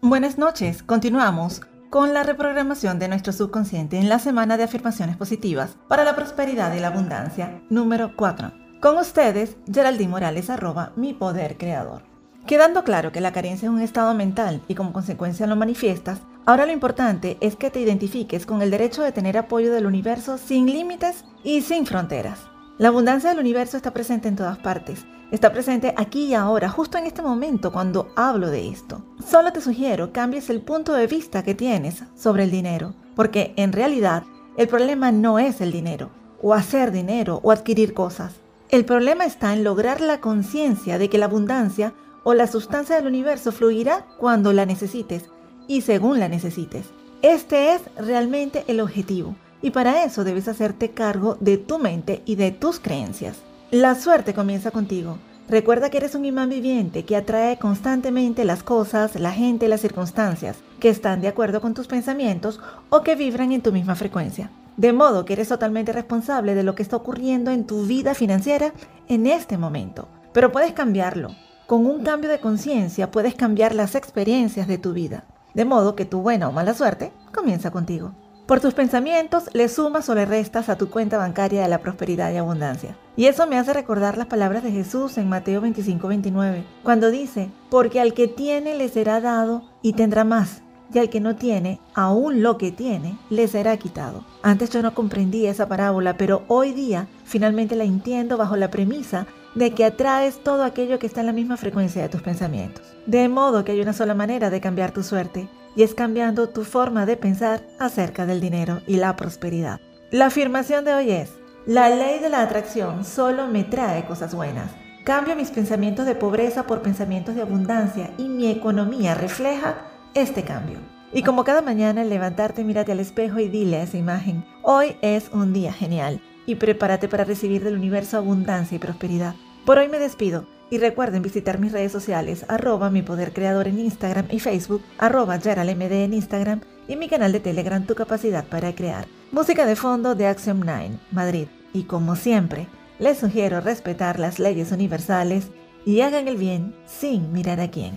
Buenas noches, continuamos con la reprogramación de nuestro subconsciente en la semana de afirmaciones positivas para la prosperidad y la abundancia número 4. Con ustedes, Geraldine Morales, arroba mi poder creador. Quedando claro que la carencia es un estado mental y como consecuencia lo manifiestas, ahora lo importante es que te identifiques con el derecho de tener apoyo del universo sin límites y sin fronteras. La abundancia del universo está presente en todas partes Está presente aquí y ahora, justo en este momento cuando hablo de esto. Solo te sugiero cambies el punto de vista que tienes sobre el dinero, porque en realidad el problema no es el dinero, o hacer dinero, o adquirir cosas. El problema está en lograr la conciencia de que la abundancia o la sustancia del universo fluirá cuando la necesites y según la necesites. Este es realmente el objetivo, y para eso debes hacerte cargo de tu mente y de tus creencias. La suerte comienza contigo. Recuerda que eres un imán viviente que atrae constantemente las cosas, la gente, las circunstancias que están de acuerdo con tus pensamientos o que vibran en tu misma frecuencia. De modo que eres totalmente responsable de lo que está ocurriendo en tu vida financiera en este momento. Pero puedes cambiarlo. Con un cambio de conciencia puedes cambiar las experiencias de tu vida. De modo que tu buena o mala suerte comienza contigo. Por tus pensamientos le sumas o le restas a tu cuenta bancaria de la prosperidad y abundancia. Y eso me hace recordar las palabras de Jesús en Mateo 25, 29, cuando dice, porque al que tiene le será dado y tendrá más, y al que no tiene, aún lo que tiene, le será quitado. Antes yo no comprendía esa parábola, pero hoy día finalmente la entiendo bajo la premisa de que atraes todo aquello que está en la misma frecuencia de tus pensamientos. De modo que hay una sola manera de cambiar tu suerte, y es cambiando tu forma de pensar acerca del dinero y la prosperidad. La afirmación de hoy es, la ley de la atracción solo me trae cosas buenas. Cambio mis pensamientos de pobreza por pensamientos de abundancia y mi economía refleja este cambio. Y como cada mañana al levantarte, mírate al espejo y dile a esa imagen, hoy es un día genial y prepárate para recibir del universo abundancia y prosperidad. Por hoy me despido. Y recuerden visitar mis redes sociales, arroba mi poder creador en Instagram y Facebook, arroba MD en Instagram y mi canal de Telegram Tu Capacidad para Crear. Música de fondo de Axiom 9, Madrid. Y como siempre, les sugiero respetar las leyes universales y hagan el bien sin mirar a quién.